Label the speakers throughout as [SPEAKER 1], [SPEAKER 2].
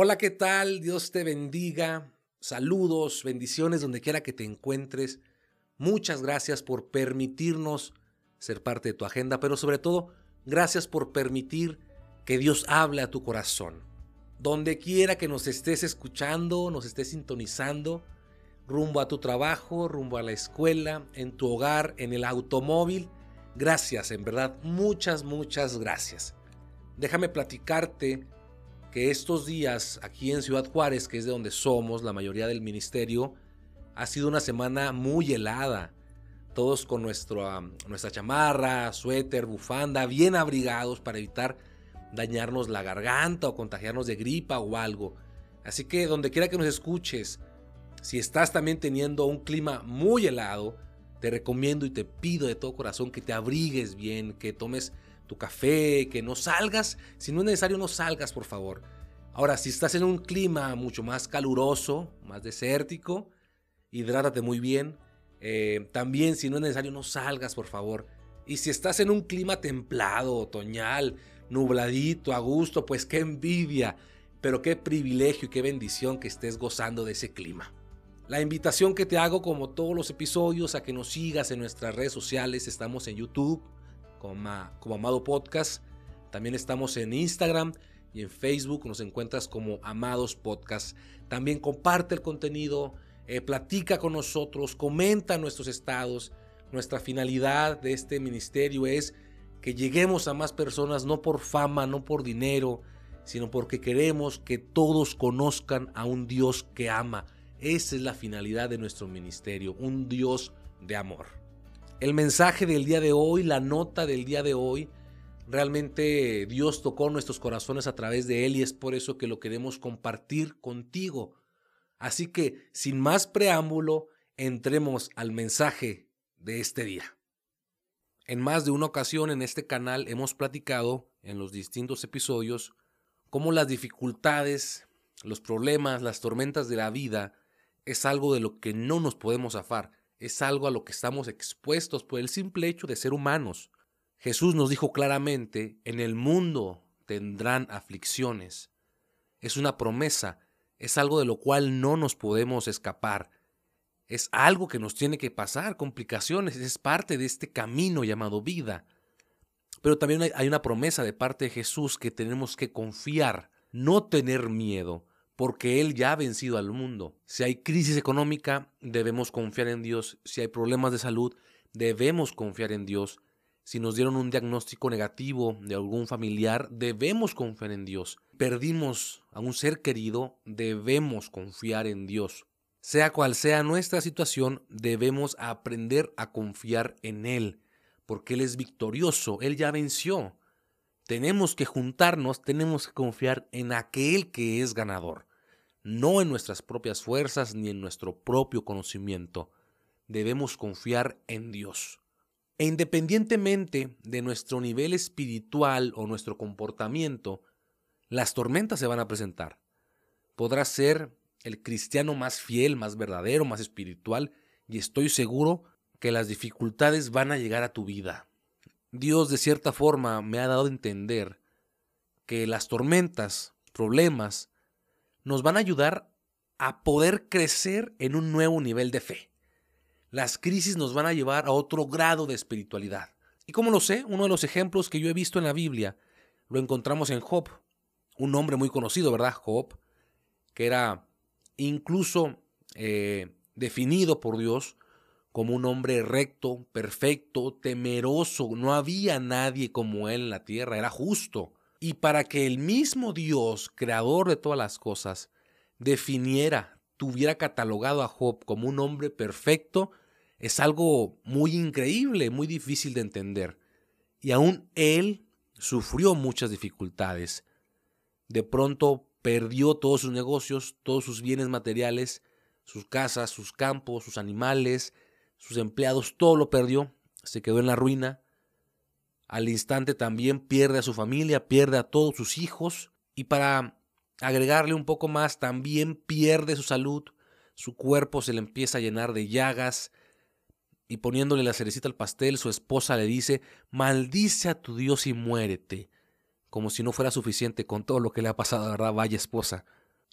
[SPEAKER 1] Hola, ¿qué tal? Dios te bendiga. Saludos, bendiciones donde quiera que te encuentres. Muchas gracias por permitirnos ser parte de tu agenda, pero sobre todo, gracias por permitir que Dios hable a tu corazón. Donde quiera que nos estés escuchando, nos estés sintonizando, rumbo a tu trabajo, rumbo a la escuela, en tu hogar, en el automóvil. Gracias, en verdad, muchas, muchas gracias. Déjame platicarte que estos días aquí en Ciudad Juárez, que es de donde somos la mayoría del ministerio, ha sido una semana muy helada. Todos con nuestra chamarra, suéter, bufanda, bien abrigados para evitar dañarnos la garganta o contagiarnos de gripa o algo. Así que donde quiera que nos escuches, si estás también teniendo un clima muy helado, te recomiendo y te pido de todo corazón que te abrigues bien, que tomes tu café, que no salgas. Si no es necesario, no salgas, por favor. Ahora, si estás en un clima mucho más caluroso, más desértico, hidrátate muy bien. Eh, también, si no es necesario, no salgas, por favor. Y si estás en un clima templado, otoñal, nubladito, a gusto, pues qué envidia, pero qué privilegio y qué bendición que estés gozando de ese clima. La invitación que te hago, como todos los episodios, a que nos sigas en nuestras redes sociales. Estamos en YouTube, como, Amado Podcast. También estamos en Instagram y en Facebook nos encuentras como Amados Podcast. También comparte el contenido, eh, platica con nosotros, comenta nuestros estados. Nuestra finalidad de este ministerio es que lleguemos a más personas no por fama, no por dinero, sino porque queremos que todos conozcan a un Dios que ama. Esa es la finalidad de nuestro ministerio, un Dios de amor el mensaje del día de hoy, la nota del día de hoy, realmente Dios tocó nuestros corazones a través de él y es por eso que lo queremos compartir contigo. Así que, sin más preámbulo, entremos al mensaje de este día. En más de una ocasión en este canal hemos platicado en los distintos episodios cómo las dificultades, los problemas, las tormentas de la vida es algo de lo que no nos podemos zafar es algo a lo que estamos expuestos por el simple hecho de ser humanos. Jesús nos dijo claramente, en el mundo tendrán aflicciones. Es una promesa, es algo de lo cual no nos podemos escapar. Es algo que nos tiene que pasar, complicaciones, es parte de este camino llamado vida. Pero también hay una promesa de parte de Jesús que tenemos que confiar, no tener miedo, porque Él ya ha vencido al mundo. Si hay crisis económica, debemos confiar en Dios. Si hay problemas de salud, debemos confiar en Dios. Si nos dieron un diagnóstico negativo de algún familiar, debemos confiar en Dios. Perdimos a un ser querido, debemos confiar en Dios. Sea cual sea nuestra situación, debemos aprender a confiar en Él, porque Él es victorioso, Él ya venció. Tenemos que juntarnos, tenemos que confiar en aquel que es ganador no en nuestras propias fuerzas ni en nuestro propio conocimiento. Debemos confiar en Dios. E independientemente de nuestro nivel espiritual o nuestro comportamiento, las tormentas se van a presentar. Podrás ser el cristiano más fiel, más verdadero, más espiritual, y estoy seguro que las dificultades van a llegar a tu vida. Dios de cierta forma me ha dado a entender que las tormentas, problemas, nos van a ayudar a poder crecer en un nuevo nivel de fe. Las crisis nos van a llevar a otro grado de espiritualidad. ¿Y como lo sé? Uno de los ejemplos que yo he visto en la Biblia lo encontramos en Job, un hombre muy conocido, ¿verdad? Job, que era incluso eh, definido por Dios como un hombre recto, perfecto, temeroso. No había nadie como él en la tierra, era justo y para que el mismo Dios, creador de todas las cosas, definiera, tuviera catalogado a Job como un hombre perfecto, es algo muy increíble, muy difícil de entender. Y aún él sufrió muchas dificultades. De pronto perdió todos sus negocios, todos sus bienes materiales, sus casas, sus campos, sus animales, sus empleados, todo lo perdió, se quedó en la ruina al instante también pierde a su familia, pierde a todos sus hijos y para agregarle un poco más, también pierde su salud, su cuerpo se le empieza a llenar de llagas y poniéndole la cerecita al pastel, su esposa le dice, maldice a tu Dios y muérete, como si no fuera suficiente con todo lo que le ha pasado, ¿verdad? Vaya esposa.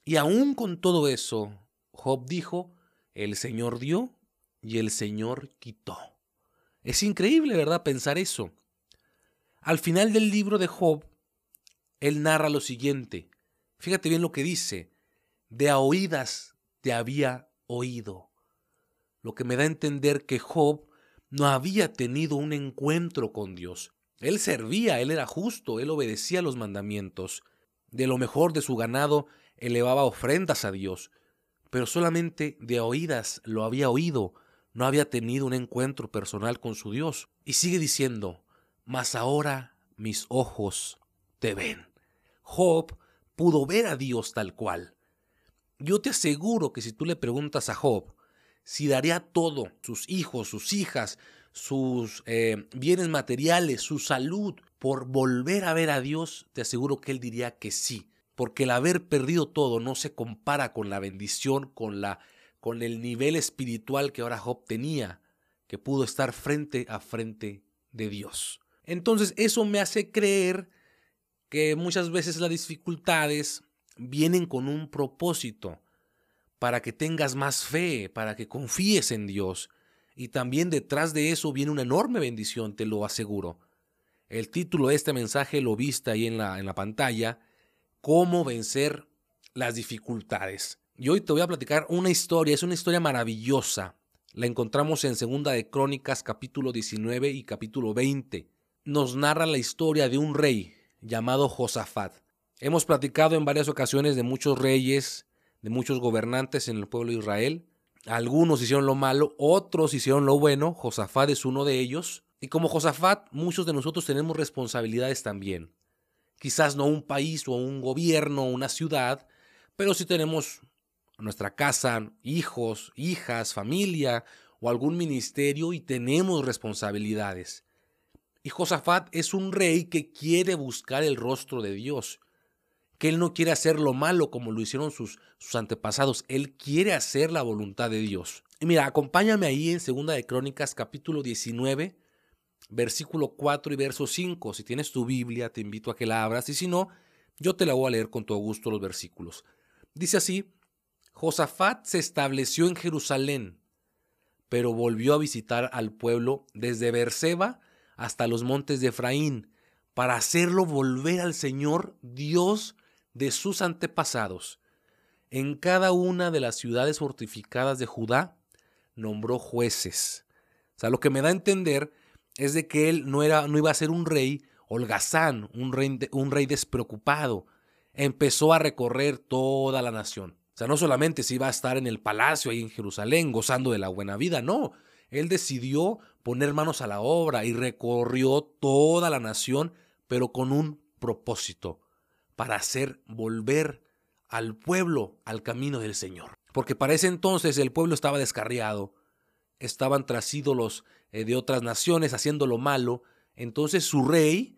[SPEAKER 1] Y aún con todo eso, Job dijo, el Señor dio y el Señor quitó. Es increíble, ¿verdad?, pensar eso. Al final del libro de Job, él narra lo siguiente. Fíjate bien lo que dice. De a oídas te había oído. Lo que me da a entender que Job no había tenido un encuentro con Dios. Él servía, él era justo, él obedecía los mandamientos. De lo mejor de su ganado elevaba ofrendas a Dios, pero solamente de oídas lo había oído, no había tenido un encuentro personal con su Dios. Y sigue diciendo, mas ahora mis ojos te ven. Job pudo ver a Dios tal cual. Yo te aseguro que si tú le preguntas a Job si daría todo, sus hijos, sus hijas, sus eh, bienes materiales, su salud, por volver a ver a Dios, te aseguro que él diría que sí, porque el haber perdido todo no se compara con la bendición, con la con el nivel espiritual que ahora Job tenía, que pudo estar frente a frente de Dios. Entonces, eso me hace creer que muchas veces las dificultades vienen con un propósito, para que tengas más fe, para que confíes en Dios. Y también detrás de eso viene una enorme bendición, te lo aseguro. El título de este mensaje lo viste ahí en la, en la pantalla, cómo vencer las dificultades. Y hoy te voy a platicar una historia, es una historia maravillosa. La encontramos en Segunda de Crónicas capítulo 19 y capítulo 20. Nos narra la historia de un rey llamado Josafat. Hemos platicado en varias ocasiones de muchos reyes, de muchos gobernantes en el pueblo de Israel. Algunos hicieron lo malo, otros hicieron lo bueno. Josafat es uno de ellos. Y como Josafat, muchos de nosotros tenemos responsabilidades también. Quizás no un país o un gobierno o una ciudad, pero sí tenemos nuestra casa, hijos, hijas, familia o algún ministerio y tenemos responsabilidades. Y Josafat es un rey que quiere buscar el rostro de Dios, que él no quiere hacer lo malo como lo hicieron sus, antepasados, él quiere hacer la voluntad de Dios. Y mira, acompáñame ahí en Segunda de Crónicas capítulo 19, versículo 4 y verso 5. Si tienes tu Biblia, te invito a que la abras y si no, yo te la voy a leer con todo gusto los versículos. Dice así, Josafat se estableció en Jerusalén, pero volvió a visitar al pueblo desde Berseba hasta los montes de Efraín, para hacerlo volver al Señor Dios de sus antepasados. En cada una de las ciudades fortificadas de Judá nombró jueces. O sea, lo que me da a entender es de que él no, era, no iba a ser un rey holgazán, un rey, un rey despreocupado. Empezó a recorrer toda la nación. O sea, no solamente se iba a estar en el palacio ahí en Jerusalén gozando de la buena vida, no. Él decidió poner manos a la obra y recorrió toda la nación, pero con un propósito, para hacer volver al pueblo al camino del Señor. Porque para ese entonces el pueblo estaba descarriado, estaban tras ídolos eh, de otras naciones haciendo lo malo, entonces su rey,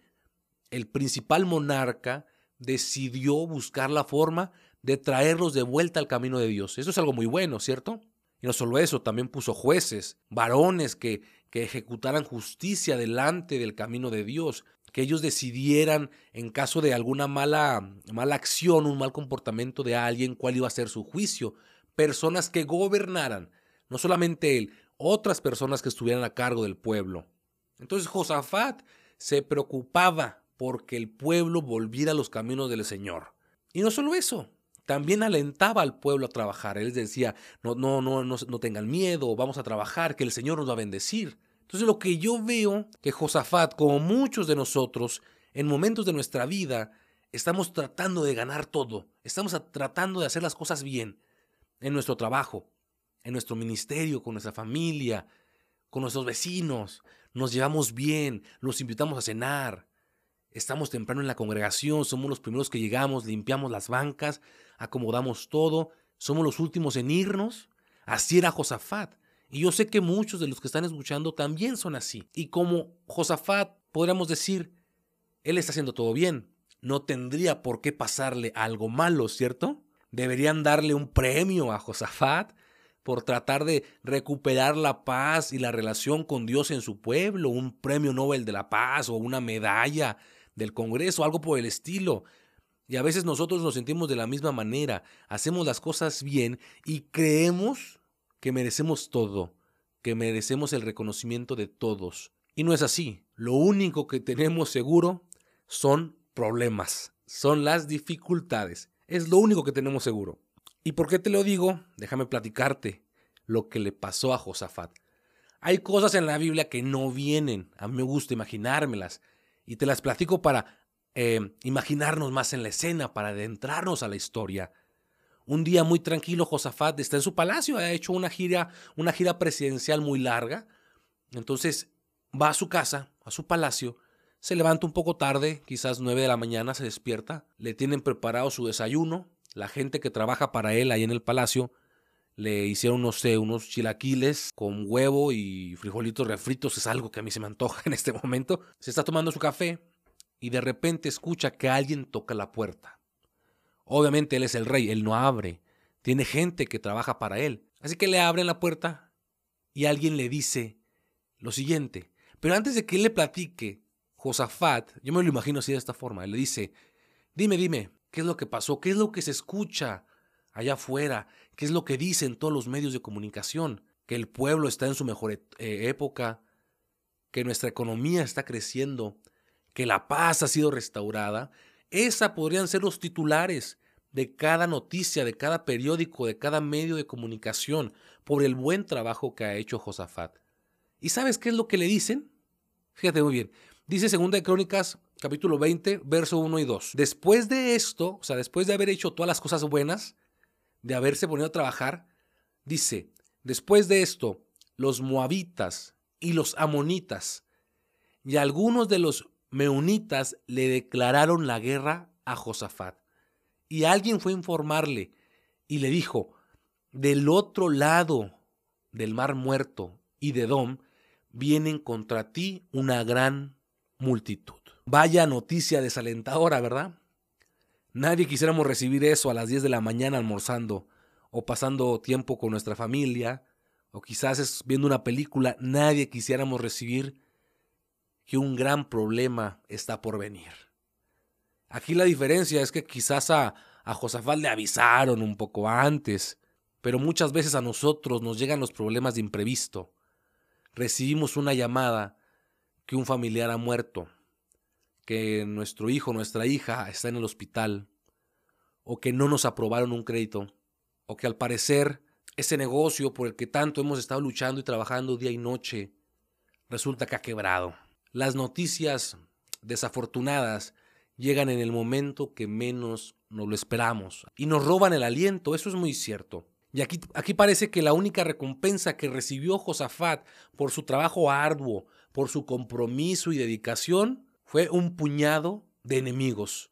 [SPEAKER 1] el principal monarca, decidió buscar la forma de traerlos de vuelta al camino de Dios. Eso es algo muy bueno, ¿cierto? Y no solo eso, también puso jueces, varones que, que ejecutaran justicia delante del camino de Dios, que ellos decidieran en caso de alguna mala, mala acción, un mal comportamiento de alguien, cuál iba a ser su juicio. Personas que gobernaran, no solamente él, otras personas que estuvieran a cargo del pueblo. Entonces Josafat se preocupaba porque el pueblo volviera a los caminos del Señor. Y no solo eso, también alentaba al pueblo a trabajar. Él decía, no, no, no, no, no tengan miedo, vamos a trabajar, que el Señor nos va a bendecir. Entonces lo que yo veo que Josafat, como muchos de nosotros, en momentos de nuestra vida, estamos tratando de ganar todo, estamos tratando de hacer las cosas bien en nuestro trabajo, en nuestro ministerio, con nuestra familia, con nuestros vecinos, nos llevamos bien, los invitamos a cenar, Estamos temprano en la congregación, somos los primeros que llegamos, limpiamos las bancas, acomodamos todo, somos los últimos en irnos. Así era Josafat. Y yo sé que muchos de los que están escuchando también son así. Y como Josafat, podríamos decir, él está haciendo todo bien. No tendría por qué pasarle algo malo, ¿cierto? Deberían darle un premio a Josafat por tratar de recuperar la paz y la relación con Dios en su pueblo, un premio Nobel de la Paz o una medalla del Congreso, algo por el estilo. Y a veces nosotros nos sentimos de la misma manera, hacemos las cosas bien y creemos que merecemos todo, que merecemos el reconocimiento de todos. Y no es así. Lo único que tenemos seguro son problemas, son las dificultades. Es lo único que tenemos seguro. ¿Y por qué te lo digo? Déjame platicarte lo que le pasó a Josafat. Hay cosas en la Biblia que no vienen, a mí me gusta imaginármelas, y te las platico para eh, imaginarnos más en la escena, para adentrarnos a la historia. Un día muy tranquilo, Josafat está en su palacio, ha hecho una gira, una gira presidencial muy larga. Entonces va a su casa, a su palacio, se levanta un poco tarde, quizás 9 de la mañana, se despierta, le tienen preparado su desayuno, la gente que trabaja para él ahí en el palacio le hicieron, unos chilaquiles con huevo y frijolitos refritos, es algo que a mí se me antoja en este momento. Se está tomando su café y de repente escucha que alguien toca la puerta. Obviamente él es el rey, él no abre, tiene gente que trabaja para él. Así que le abren la puerta y alguien le dice lo siguiente. Pero antes de que él le platique, Josafat, yo me lo imagino así de esta forma, él le dice, dime, dime, ¿qué es lo que pasó? ¿Qué es lo que se escucha allá afuera? ¿Qué es lo que dicen todos los medios de comunicación? Que el pueblo está en su mejor eh, época, que nuestra economía está creciendo, que la paz ha sido restaurada. Esa podrían ser los titulares de cada noticia, de cada periódico, de cada medio de comunicación, por el buen trabajo que ha hecho Josafat. ¿Y sabes qué es lo que le dicen? Fíjate muy bien. Dice 2 de Crónicas, capítulo 20, verso 1 y 2. Después de esto, o sea, después de haber hecho todas las cosas buenas, de haberse ponido a trabajar, dice, después de esto, los moabitas y los amonitas y algunos de los meunitas le declararon la guerra a Josafat. Y alguien fue a informarle y le dijo, del otro lado del mar muerto y de Dom vienen contra ti una gran multitud. Vaya noticia desalentadora, ¿verdad? Nadie quisiéramos recibir eso a las 10 de la mañana almorzando o pasando tiempo con nuestra familia o quizás viendo una película. Nadie quisiéramos recibir que un gran problema está por venir. Aquí la diferencia es que quizás a, a Josafat le avisaron un poco antes, pero muchas veces a nosotros nos llegan los problemas de imprevisto. Recibimos una llamada que un familiar ha muerto, que nuestro hijo, nuestra hija está en el hospital, o que no nos aprobaron un crédito, o que al parecer ese negocio por el que tanto hemos estado luchando y trabajando día y noche resulta que ha quebrado. Las noticias desafortunadas llegan en el momento que menos nos lo esperamos y nos roban el aliento, eso es muy cierto. Y aquí, aquí parece que la única recompensa que recibió Josafat por su trabajo arduo, por su compromiso y dedicación, fue un puñado de enemigos.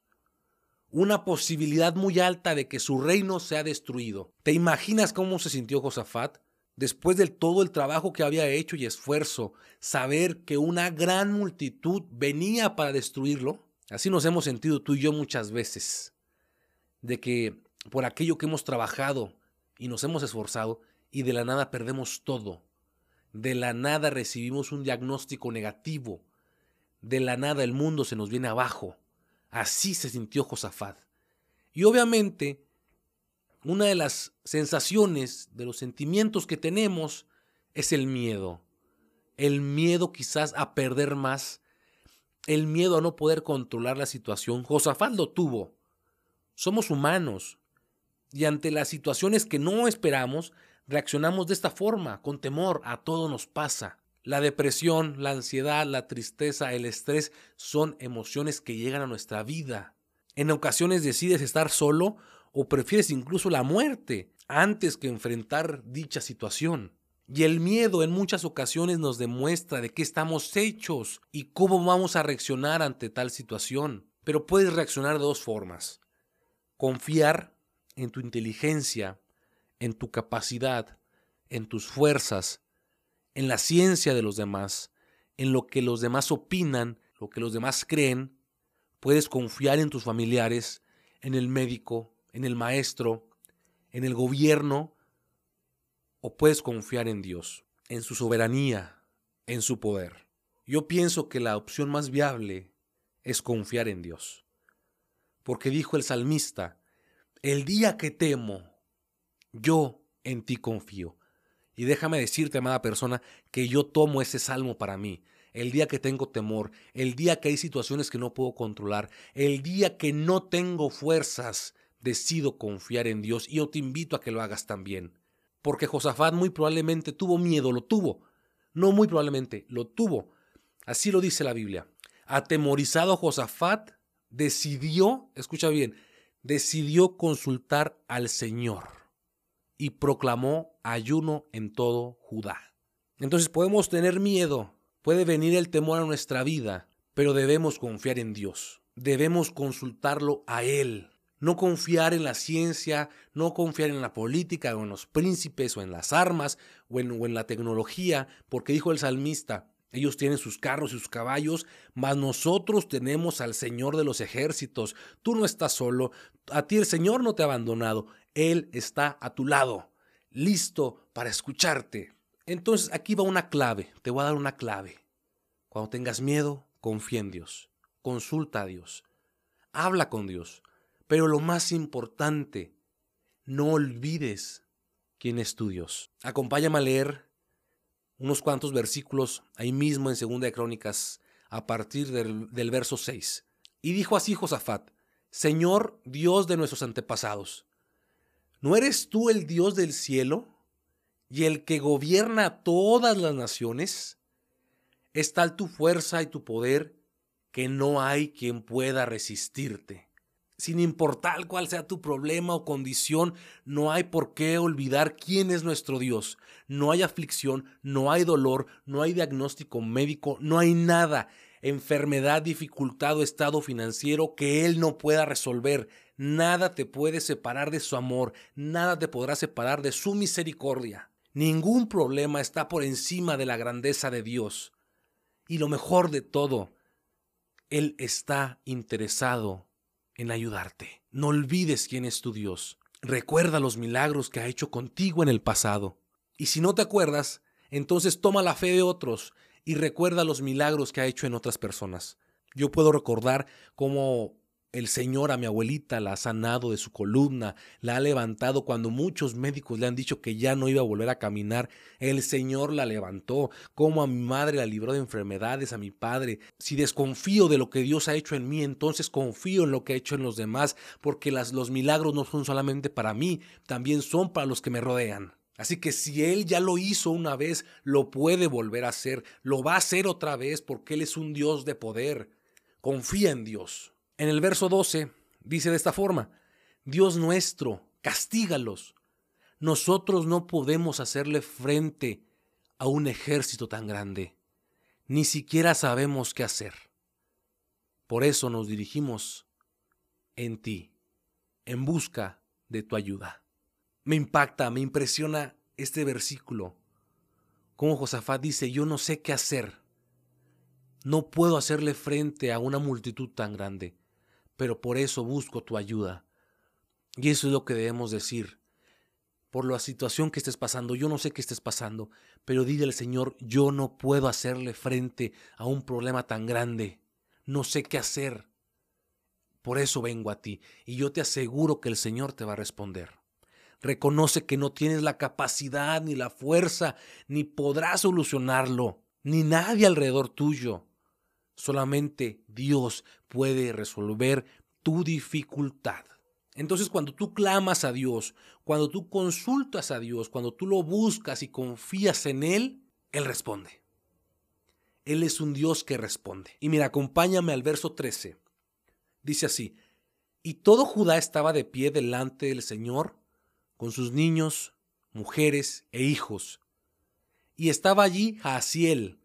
[SPEAKER 1] Una posibilidad muy alta de que su reino sea destruido. ¿Te imaginas cómo se sintió Josafat? Después de todo el trabajo que había hecho y esfuerzo, saber que una gran multitud venía para destruirlo, así nos hemos sentido tú y yo muchas veces, de que por aquello que hemos trabajado y nos hemos esforzado y de la nada perdemos todo, de la nada recibimos un diagnóstico negativo, de la nada el mundo se nos viene abajo. Así se sintió Josafat. Y obviamente una de las sensaciones, de los sentimientos que tenemos es el miedo. El miedo quizás a perder más, el miedo a no poder controlar la situación. Josafat lo tuvo. Somos humanos y ante las situaciones que no esperamos, reaccionamos de esta forma, con temor, a todo nos pasa. La depresión, la ansiedad, la tristeza, el estrés son emociones que llegan a nuestra vida. En ocasiones decides estar solo o prefieres incluso la muerte antes que enfrentar dicha situación. Y el miedo en muchas ocasiones nos demuestra de qué estamos hechos y cómo vamos a reaccionar ante tal situación. Pero puedes reaccionar de dos formas. Confiar en tu inteligencia, en tu capacidad, en tus fuerzas, en la ciencia de los demás, en lo que los demás opinan, lo que los demás creen. Puedes confiar en tus familiares, en el médico, en el maestro, en el gobierno, o puedes confiar en Dios, en su soberanía, en su poder. Yo pienso que la opción más viable es confiar en Dios. Porque dijo el salmista, el día que temo, yo en ti confío. Y déjame decirte, amada persona, que yo tomo ese salmo para mí. El día que tengo temor, el día que hay situaciones que no puedo controlar, el día que no tengo fuerzas, decido confiar en Dios y yo te invito a que lo hagas también. Porque Josafat muy probablemente tuvo miedo, lo tuvo. No muy probablemente, lo tuvo. Así lo dice la Biblia. Atemorizado Josafat decidió, escucha bien, decidió consultar al Señor y proclamó ayuno en todo Judá. Entonces podemos tener miedo, puede venir el temor a nuestra vida, pero debemos confiar en Dios, debemos consultarlo a Él, no confiar en la ciencia, no confiar en la política o en los príncipes o en las armas o en, la tecnología, porque dijo el salmista, ellos tienen sus carros y sus caballos, mas nosotros tenemos al Señor de los ejércitos. Tú no estás solo, a ti el Señor no te ha abandonado, Él está a tu lado, listo para escucharte. Entonces aquí va una clave, te voy a dar una clave. Cuando tengas miedo, confía en Dios, consulta a Dios, habla con Dios, pero lo más importante, no olvides quién es tu Dios. Acompáñame a leer unos cuantos versículos ahí mismo en Segunda de Crónicas, a partir del, del verso 6. Y dijo así Josafat, Señor Dios de nuestros antepasados, ¿no eres tú el Dios del cielo y el que gobierna todas las naciones? Es tal tu fuerza y tu poder que no hay quien pueda resistirte. Sin importar cuál sea tu problema o condición, no hay por qué olvidar quién es nuestro Dios. No hay aflicción, no hay dolor, no hay diagnóstico médico, no hay nada, enfermedad, dificultad o estado financiero que Él no pueda resolver. Nada te puede separar de su amor, nada te podrá separar de su misericordia. Ningún problema está por encima de la grandeza de Dios. Y lo mejor de todo, Él está interesado en ayudarte. No olvides quién es tu Dios. Recuerda los milagros que ha hecho contigo en el pasado. Y si no te acuerdas, entonces toma la fe de otros y recuerda los milagros que ha hecho en otras personas. Yo puedo recordar cómo el Señor a mi abuelita la ha sanado de su columna, la ha levantado cuando muchos médicos le han dicho que ya no iba a volver a caminar. El Señor la levantó, como a mi madre la libró de enfermedades, a mi padre. Si desconfío de lo que Dios ha hecho en mí, entonces confío en lo que ha hecho en los demás, porque los milagros no son solamente para mí, también son para los que me rodean. Así que si Él ya lo hizo una vez, lo puede volver a hacer, lo va a hacer otra vez porque Él es un Dios de poder. Confía en Dios. En el verso 12 dice de esta forma, Dios nuestro, castígalos. Nosotros no podemos hacerle frente a un ejército tan grande. Ni siquiera sabemos qué hacer. Por eso nos dirigimos en ti, en busca de tu ayuda. Me impacta, me impresiona este versículo. Como Josafat dice, yo no sé qué hacer. No puedo hacerle frente a una multitud tan grande pero por eso busco tu ayuda. Y eso es lo que debemos decir. Por la situación que estés pasando, yo no sé qué estés pasando, pero dile al Señor, yo no puedo hacerle frente a un problema tan grande. No sé qué hacer. Por eso vengo a ti y yo te aseguro que el Señor te va a responder. Reconoce que no tienes la capacidad ni la fuerza, ni podrás solucionarlo, ni nadie alrededor tuyo. Solamente Dios puede resolver tu dificultad. Entonces cuando tú clamas a Dios, cuando tú consultas a Dios, cuando tú lo buscas y confías en Él, Él responde. Él es un Dios que responde. Y mira, acompáñame al verso 13. Dice así, y todo Judá estaba de pie delante del Señor, con sus niños, mujeres e hijos. Y estaba allí Jaciel,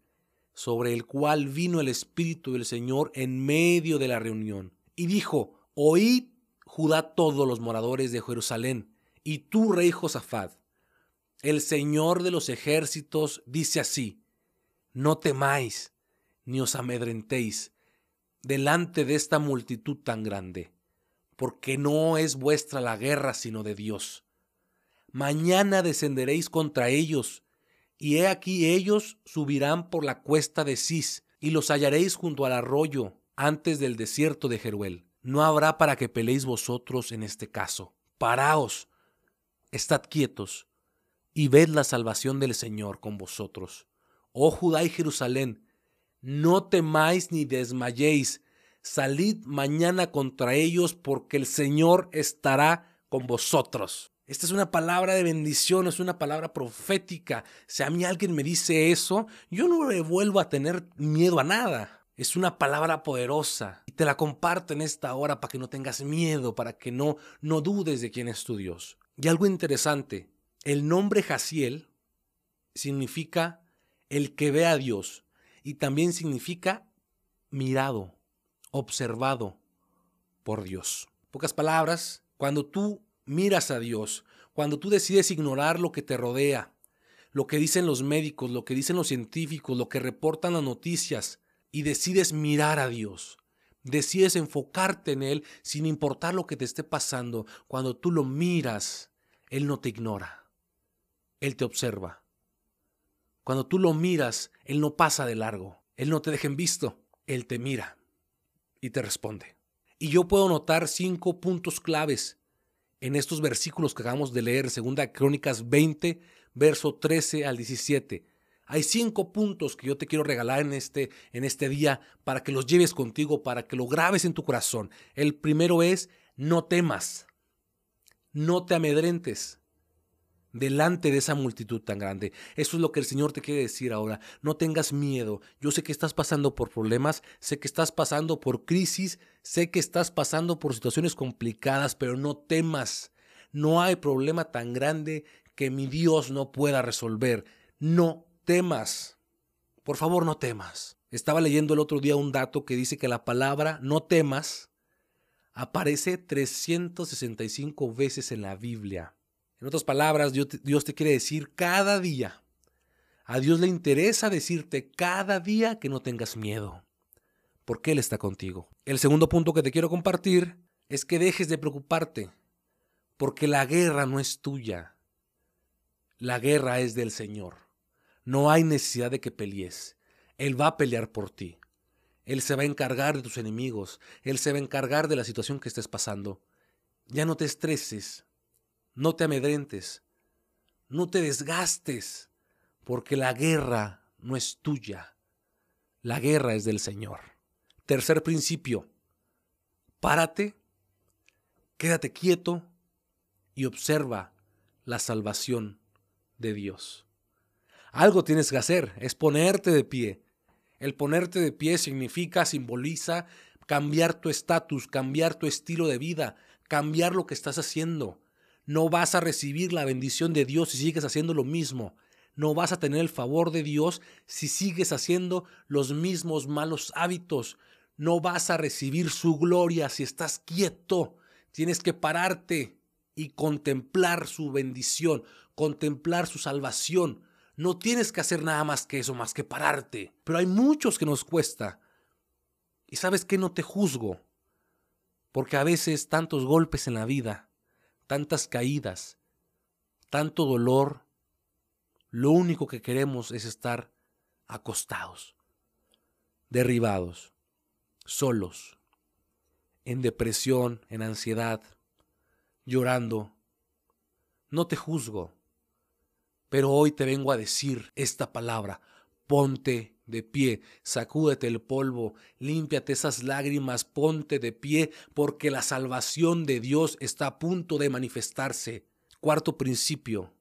[SPEAKER 1] sobre el cual vino el Espíritu del Señor en medio de la reunión. Y dijo, Oíd, Judá, todos los moradores de Jerusalén, y tú, rey Josafat, el Señor de los ejércitos dice así, no temáis, ni os amedrentéis delante de esta multitud tan grande, porque no es vuestra la guerra, sino de Dios. Mañana descenderéis contra ellos, y he aquí ellos subirán por la cuesta de Cis, y los hallaréis junto al arroyo, antes del desierto de Jeruel. no habrá para que peleéis vosotros en este caso. Paraos, estad quietos y ved la salvación del Señor con vosotros. Oh Judá y Jerusalén, no temáis ni desmayéis, salid mañana contra ellos porque el Señor estará con vosotros. Esta es una palabra de bendición, es una palabra profética. Si a mí alguien me dice eso, yo no le vuelvo a tener miedo a nada. Es una palabra poderosa y te la comparto en esta hora para que no tengas miedo, para que no, no dudes de quién es tu Dios. Y algo interesante, el nombre Jaciel significa el que ve a Dios y también significa mirado, observado por Dios. pocas palabras, cuando tú miras a Dios, cuando tú decides ignorar lo que te rodea, lo que dicen los médicos, lo que dicen los científicos, lo que reportan las noticias, y decides mirar a Dios, decides enfocarte en Él sin importar lo que te esté pasando, cuando tú lo miras, Él no te ignora. Él te observa. Cuando tú lo miras, Él no pasa de largo. Él no te deja en visto. Él te mira y te responde. Y yo puedo notar cinco puntos claves en estos versículos que acabamos de leer, segunda Crónicas 20, verso 13 al 17. Hay cinco puntos que yo te quiero regalar en este, en este día para que los lleves contigo, para que lo grabes en tu corazón. El primero es, no temas, no te amedrentes delante de esa multitud tan grande. Eso es lo que el Señor te quiere decir ahora. No tengas miedo. Yo sé que estás pasando por problemas, sé que estás pasando por crisis, sé que estás pasando por situaciones complicadas, pero no temas. No hay problema tan grande que mi Dios no pueda resolver. No temas. Por favor, no temas. Estaba leyendo el otro día un dato que dice que la palabra no temas aparece 365 veces en la Biblia. En otras palabras, Dios te, quiere decir cada día. A Dios le interesa decirte cada día que no tengas miedo, porque Él está contigo. El segundo punto que te quiero compartir es que dejes de preocuparte, porque la guerra no es tuya. La guerra es del Señor. No hay necesidad de que pelees. Él va a pelear por ti. Él se va a encargar de tus enemigos. Él se va a encargar de la situación que estés pasando. Ya no te estreses. No te amedrentes, no te desgastes, porque la guerra no es tuya, la guerra es del Señor. Tercer principio, párate, quédate quieto y observa la salvación de Dios. Algo tienes que hacer, es ponerte de pie. El ponerte de pie significa, simboliza cambiar tu estatus, cambiar tu estilo de vida, cambiar lo que estás haciendo. No vas a recibir la bendición de Dios si sigues haciendo lo mismo. No vas a tener el favor de Dios si sigues haciendo los mismos malos hábitos. No vas a recibir su gloria si estás quieto. Tienes que pararte y contemplar su bendición, contemplar su salvación. No tienes que hacer nada más que eso, más que pararte. Pero hay muchos que nos cuesta. Y sabes que no te juzgo, porque a veces tantos golpes en la vida tantas caídas, tanto dolor, lo único que queremos es estar acostados, derribados, solos, en depresión, en ansiedad, llorando. No te juzgo, pero hoy te vengo a decir esta palabra, ponte de pie, sacúdete el polvo, límpiate esas lágrimas, ponte de pie, porque la salvación de Dios está a punto de manifestarse. Cuarto principio,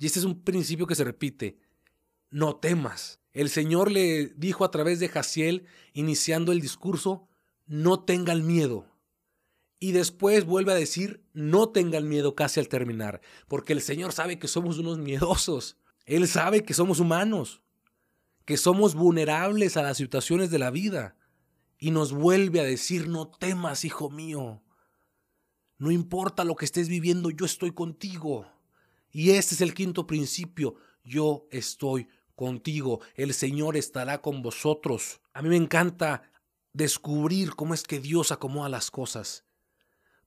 [SPEAKER 1] y este es un principio que se repite, no temas. El Señor le dijo a través de Jaciel, iniciando el discurso, no tengan miedo. Y después vuelve a decir, no tengan miedo casi al terminar, porque el Señor sabe que somos unos miedosos. Él sabe que somos humanos que somos vulnerables a las situaciones de la vida y nos vuelve a decir, no temas, hijo mío. No importa lo que estés viviendo, yo estoy contigo. Y este es el quinto principio, yo estoy contigo, el Señor estará con vosotros. A mí me encanta descubrir cómo es que Dios acomoda las cosas.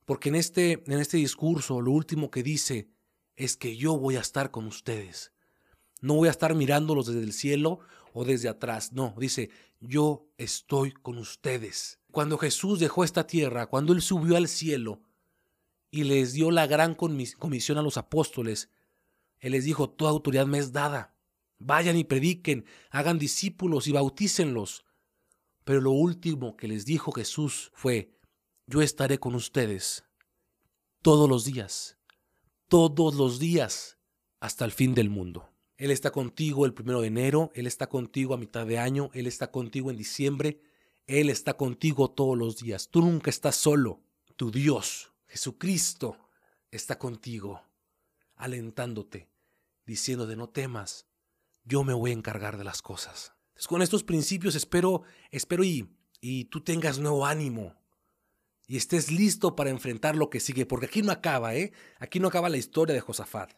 [SPEAKER 1] Porque en este, en este discurso lo último que dice es que yo voy a estar con ustedes. No voy a estar mirándolos desde el cielo o desde atrás. No, dice, yo estoy con ustedes. Cuando Jesús dejó esta tierra, cuando Él subió al cielo y les dio la gran comisión a los apóstoles, Él les dijo, toda autoridad me es dada. Vayan y prediquen, hagan discípulos y bautícenlos. Pero lo último que les dijo Jesús fue, yo estaré con ustedes todos los días, todos los días, hasta el fin del mundo. Él está contigo el primero de enero, Él está contigo a mitad de año, Él está contigo en diciembre, Él está contigo todos los días. Tú nunca estás solo. Tu Dios, Jesucristo, está contigo, alentándote, diciéndote no temas, yo me voy a encargar de las cosas. con estos principios espero, espero y, y tú tengas nuevo ánimo, y estés listo para enfrentar lo que sigue, porque aquí no acaba, ¿eh? Aquí no acaba la historia de Josafat.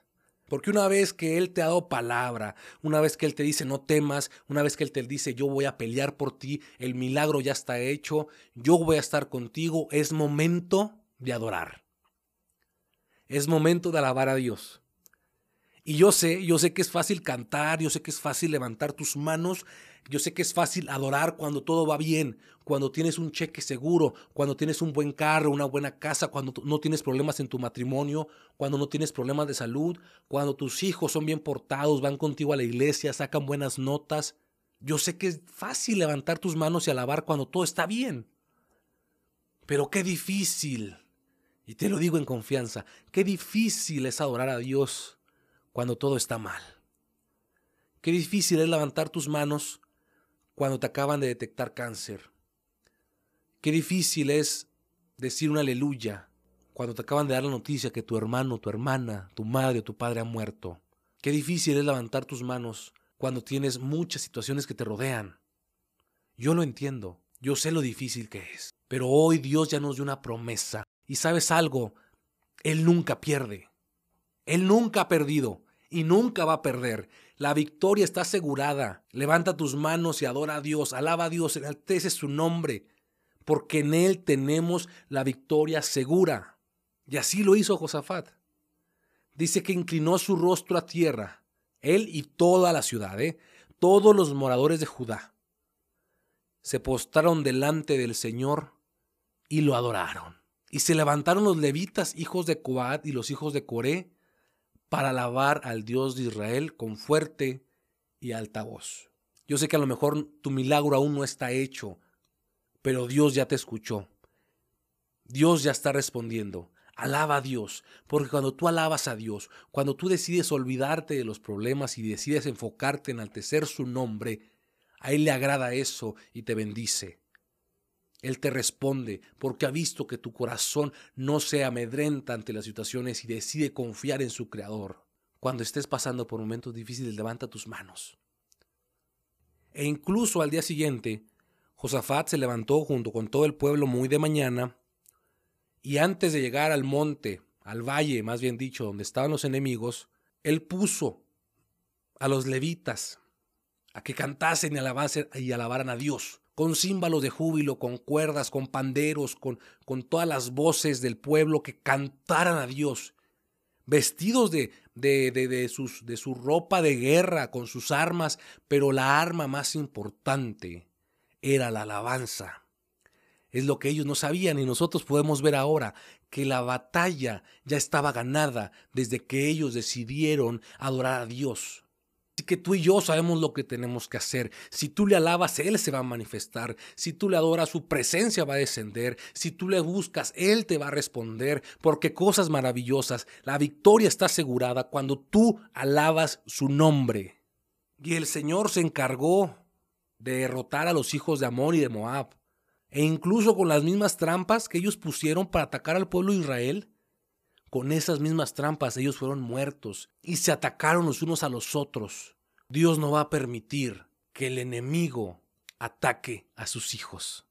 [SPEAKER 1] Porque una vez que Él te ha dado palabra, una vez que Él te dice no temas, una vez que Él te dice yo voy a pelear por ti, el milagro ya está hecho, yo voy a estar contigo, es momento de adorar. Es momento de alabar a Dios. Y yo sé, yo sé que es fácil cantar, yo sé que es fácil levantar tus manos, yo sé que es fácil adorar cuando todo va bien, cuando tienes un cheque seguro, cuando tienes un buen carro, una buena casa, cuando no tienes problemas en tu matrimonio, cuando no tienes problemas de salud, cuando tus hijos son bien portados, van contigo a la iglesia, sacan buenas notas. Yo sé que es fácil levantar tus manos y alabar cuando todo está bien. Pero qué difícil, y te lo digo en confianza, qué difícil es adorar a Dios cuando todo está mal. Qué difícil es levantar tus manos cuando te acaban de detectar cáncer. Qué difícil es decir un aleluya cuando te acaban de dar la noticia que tu hermano, tu hermana, tu madre o tu padre ha muerto. Qué difícil es levantar tus manos cuando tienes muchas situaciones que te rodean. Yo lo entiendo, yo sé lo difícil que es, pero hoy Dios ya nos dio una promesa. Y sabes algo, Él nunca pierde. Él nunca ha perdido y nunca va a perder. La victoria está asegurada. Levanta tus manos y adora a Dios, alaba a Dios, enaltece su nombre, porque en Él tenemos la victoria segura. Y así lo hizo Josafat. Dice que inclinó su rostro a tierra, él y toda la ciudad, ¿eh? todos los moradores de Judá. Se postraron delante del Señor y lo adoraron. Y se levantaron los levitas, hijos de Coat y los hijos de Coré, para alabar al Dios de Israel con fuerte y alta voz. Yo sé que a lo mejor tu milagro aún no está hecho, pero Dios ya te escuchó. Dios ya está respondiendo. Alaba a Dios, porque cuando tú alabas a Dios, cuando tú decides olvidarte de los problemas y decides enfocarte en enaltecer su nombre, a Él le agrada eso y te bendice. Él te responde porque ha visto que tu corazón no se amedrenta ante las situaciones y decide confiar en su Creador. Cuando estés pasando por momentos difíciles, levanta tus manos. E incluso al día siguiente, Josafat se levantó junto con todo el pueblo muy de mañana y antes de llegar al monte, al valle, más bien dicho, donde estaban los enemigos, él puso a los levitas a que cantasen y, y alabaran a Dios con címbalos de júbilo, con cuerdas, con panderos, con, todas las voces del pueblo que cantaran a Dios, vestidos de su ropa de guerra, con sus armas, pero la arma más importante era la alabanza. Es lo que ellos no sabían y nosotros podemos ver ahora que la batalla ya estaba ganada desde que ellos decidieron adorar a Dios. Así que tú y yo sabemos lo que tenemos que hacer. Si tú le alabas, Él se va a manifestar. Si tú le adoras, su presencia va a descender. Si tú le buscas, Él te va a responder. Porque cosas maravillosas, la victoria está asegurada cuando tú alabas su nombre. Y el Señor se encargó de derrotar a los hijos de Amón y de Moab. E incluso con las mismas trampas que ellos pusieron para atacar al pueblo de Israel, con esas mismas trampas ellos fueron muertos y se atacaron los unos a los otros. Dios no va a permitir que el enemigo ataque a sus hijos.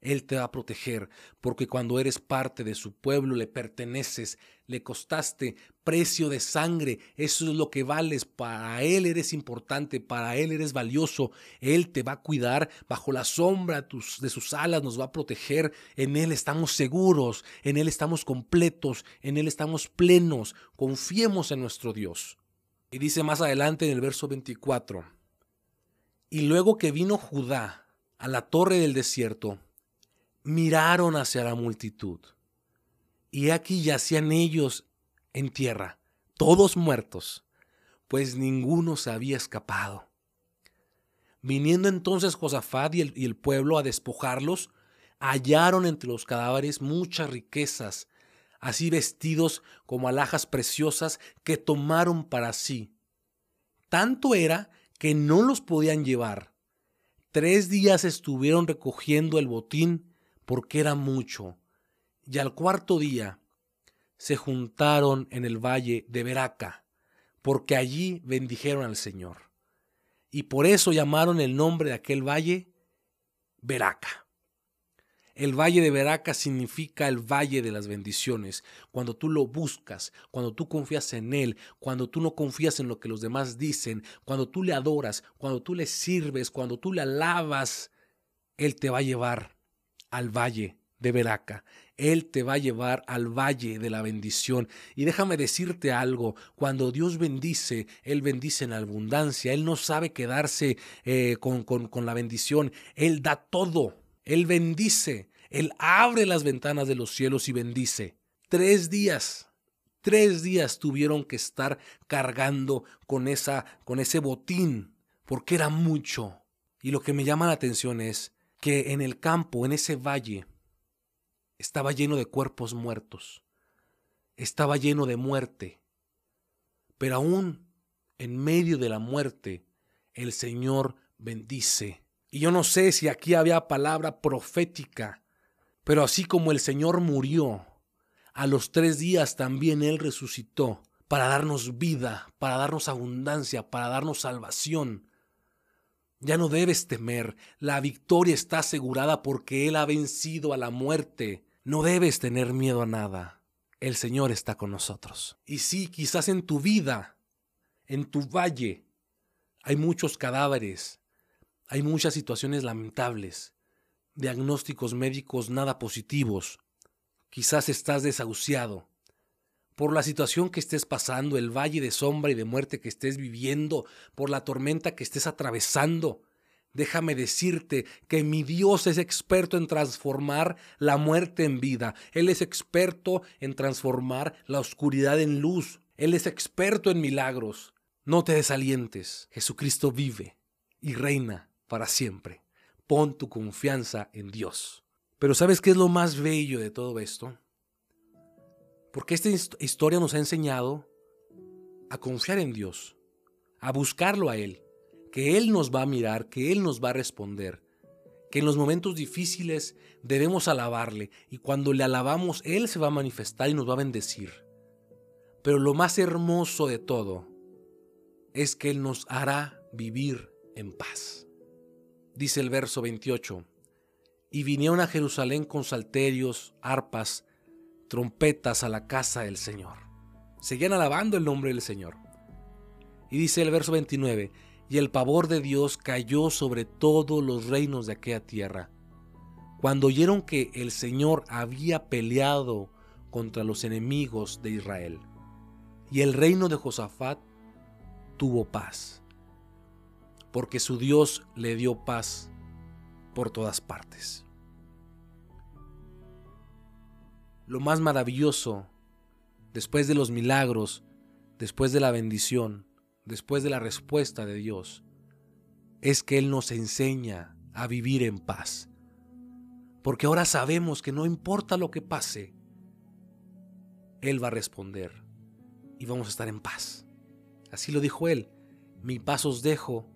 [SPEAKER 1] Él te va a proteger, porque cuando eres parte de su pueblo le perteneces, le costaste precio de sangre, eso es lo que vales, para Él eres importante, para Él eres valioso, Él te va a cuidar, bajo la sombra de sus alas nos va a proteger, en Él estamos seguros, en Él estamos completos, en Él estamos plenos, confiemos en nuestro Dios. Y dice más adelante en el verso 24, Y luego que vino Judá a la torre del desierto, miraron hacia la multitud. Y aquí yacían ellos en tierra, todos muertos, pues ninguno se había escapado. Viniendo entonces Josafat y el, y el pueblo a despojarlos, hallaron entre los cadáveres muchas riquezas, así vestidos como alhajas preciosas que tomaron para sí. Tanto era que no los podían llevar. Tres días estuvieron recogiendo el botín porque era mucho. Y al cuarto día se juntaron en el valle de Beraca, porque allí bendijeron al Señor. Y por eso llamaron el nombre de aquel valle Beraca. El valle de Beraca significa el valle de las bendiciones. Cuando tú lo buscas, cuando tú confías en Él, cuando tú no confías en lo que los demás dicen, cuando tú le adoras, cuando tú le sirves, cuando tú le alabas, Él te va a llevar al valle de Beraca. Él te va a llevar al valle de la bendición. Y déjame decirte algo, cuando Dios bendice, Él bendice en abundancia. Él no sabe quedarse eh, con, con, con la bendición. Él da todo. Él bendice, Él abre las ventanas de los cielos y bendice. Tres días, tres días tuvieron que estar cargando con, esa, con ese botín, porque era mucho. Y lo que me llama la atención es que en el campo, en ese valle, estaba lleno de cuerpos muertos, estaba lleno de muerte. Pero aún en medio de la muerte, el Señor bendice y yo no sé si aquí había palabra profética, pero así como el Señor murió, a los tres días también Él resucitó para darnos vida, para darnos abundancia, para darnos salvación. Ya no debes temer, la victoria está asegurada porque Él ha vencido a la muerte. No debes tener miedo a nada. El Señor está con nosotros. Y sí, quizás en tu vida, en tu valle, hay muchos cadáveres, hay muchas situaciones lamentables, diagnósticos médicos nada positivos. Quizás estás desahuciado. Por la situación que estés pasando, el valle de sombra y de muerte que estés viviendo, por la tormenta que estés atravesando, Déjame decirte que mi Dios es experto en transformar la muerte en vida. Él es experto en transformar la oscuridad en luz. Él es experto en milagros. No te desalientes. Jesucristo vive y reina para siempre. Pon tu confianza en Dios. Pero ¿sabes qué es lo más bello de todo esto? Porque esta historia nos ha enseñado a confiar en Dios, a buscarlo a Él, que Él nos va a mirar, que Él nos va a responder, que en los momentos difíciles debemos alabarle y cuando le alabamos Él se va a manifestar y nos va a bendecir. Pero lo más hermoso de todo es que Él nos hará vivir en paz dice el verso 28, y vinieron a Jerusalén con salterios, arpas, trompetas a la casa del Señor. Seguían alabando el nombre del Señor. Y dice el verso 29, y el pavor de Dios cayó sobre todos los reinos de aquella tierra. Cuando oyeron que el Señor había peleado contra los enemigos de Israel. Y el reino de Josafat tuvo paz porque su Dios le dio paz por todas partes. Lo más maravilloso, después de los milagros, después de la bendición, después de la respuesta de Dios, es que Él nos enseña a vivir en paz. Porque ahora sabemos que no importa lo que pase, Él va a responder y vamos a estar en paz. Así lo dijo Él, mi paz os dejo,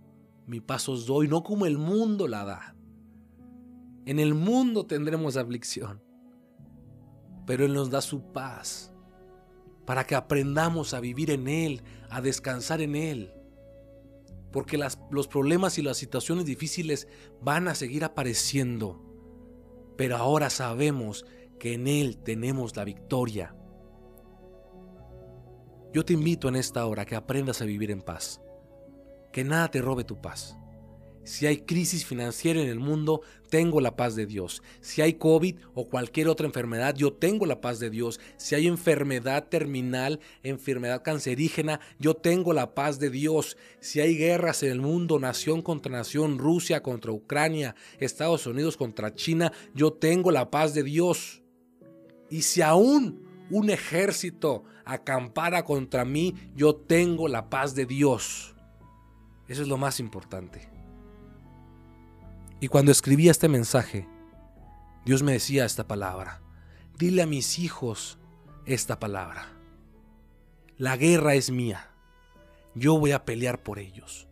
[SPEAKER 1] mi paz os doy, no como el mundo la da. En el mundo tendremos aflicción, pero Él nos da su paz para que aprendamos a vivir en Él, a descansar en Él. Porque los problemas y las situaciones difíciles van a seguir apareciendo, pero ahora sabemos que en Él tenemos la victoria. Yo te invito en esta hora que aprendas a vivir en paz que nada te robe tu paz. Si hay crisis financiera en el mundo, tengo la paz de Dios. Si hay COVID o cualquier otra enfermedad, yo tengo la paz de Dios. Si hay enfermedad terminal, enfermedad cancerígena, yo tengo la paz de Dios. Si hay guerras en el mundo, nación contra nación, Rusia contra Ucrania, Estados Unidos contra China, yo tengo la paz de Dios. Y si aún un ejército acampara contra mí, yo tengo la paz de Dios. Eso es lo más importante. Y cuando escribía este mensaje, Dios me decía esta palabra. Dile a mis hijos esta palabra. La guerra es mía. Yo voy a pelear por ellos.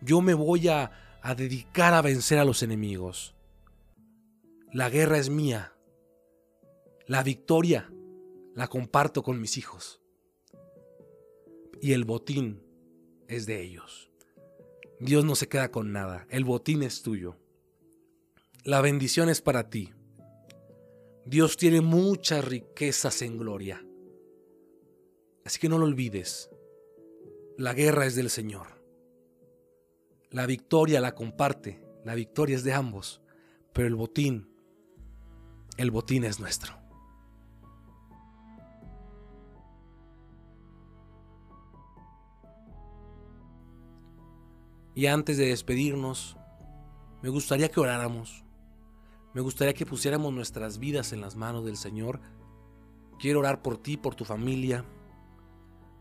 [SPEAKER 1] Yo me voy a, a dedicar a vencer a los enemigos. La guerra es mía. La victoria la comparto con mis hijos. Y el botín es de ellos. Dios no se queda con nada, el botín es tuyo. La bendición es para ti. Dios tiene muchas riquezas en gloria. Así que no lo olvides. La guerra es del Señor. La victoria la comparte. La victoria es de ambos. Pero el botín, el botín es nuestro. Y antes de despedirnos, me gustaría que oráramos. Me gustaría que pusiéramos nuestras vidas en las manos del Señor. Quiero orar por ti, por tu familia,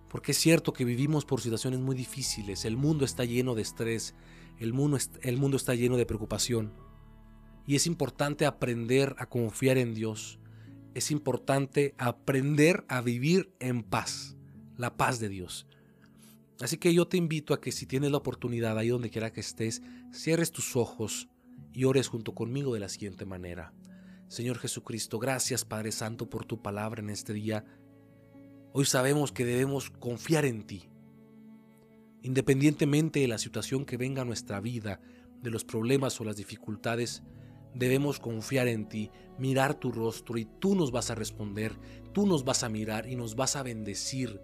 [SPEAKER 1] porque es cierto que vivimos por situaciones muy difíciles. El mundo está lleno de estrés, el mundo, el mundo está lleno de preocupación. Y es importante aprender a confiar en Dios. Es importante aprender a vivir en paz, la paz de Dios. Así que yo te invito a que si tienes la oportunidad, ahí donde quiera que estés, cierres tus ojos y ores junto conmigo de la siguiente manera. Señor Jesucristo, gracias Padre Santo por tu palabra en este día. Hoy sabemos que debemos confiar en ti. Independientemente de la situación que venga a nuestra vida, de los problemas o las dificultades, debemos confiar en ti, mirar tu rostro y tú nos vas a responder, tú nos vas a mirar y nos vas a bendecir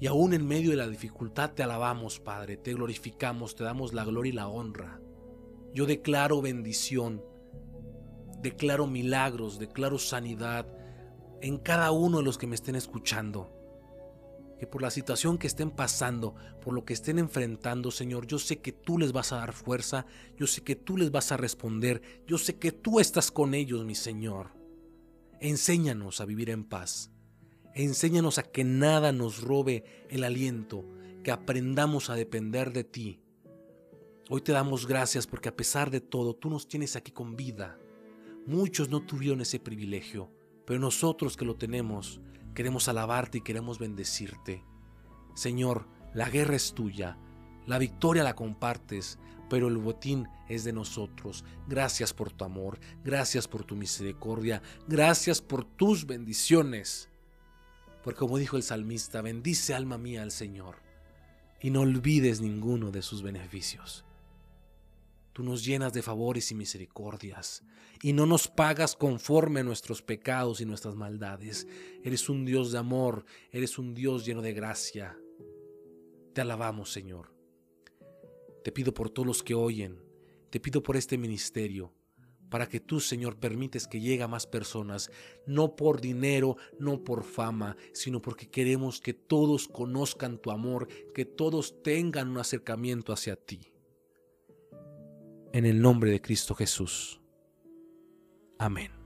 [SPEAKER 1] y aún en medio de la dificultad te alabamos, Padre, te glorificamos, te damos la gloria y la honra. Yo declaro bendición, declaro milagros, declaro sanidad en cada uno de los que me estén escuchando. Que por la situación que estén pasando, por lo que estén enfrentando, Señor, yo sé que tú les vas a dar fuerza, yo sé que tú les vas a responder, yo sé que tú estás con ellos, mi Señor. Enséñanos a vivir en paz. Enséñanos a que nada nos robe el aliento, que aprendamos a depender de ti. Hoy te damos gracias porque a pesar de todo, tú nos tienes aquí con vida. Muchos no tuvieron ese privilegio, pero nosotros que lo tenemos, queremos alabarte y queremos bendecirte. Señor, la guerra es tuya, la victoria la compartes, pero el botín es de nosotros. Gracias por tu amor, gracias por tu misericordia, gracias por tus bendiciones. Porque como dijo el salmista, bendice alma mía al Señor y no olvides ninguno de sus beneficios. Tú nos llenas de favores y misericordias y no nos pagas conforme a nuestros pecados y nuestras maldades. Eres un Dios de amor, eres un Dios lleno de gracia. Te alabamos, Señor. Te pido por todos los que oyen, te pido por este ministerio, para que tú, Señor, permites que llegue a más personas, no por dinero, no por fama, sino porque queremos que todos conozcan tu amor, que todos tengan un acercamiento hacia ti. En el nombre de Cristo Jesús. Amén.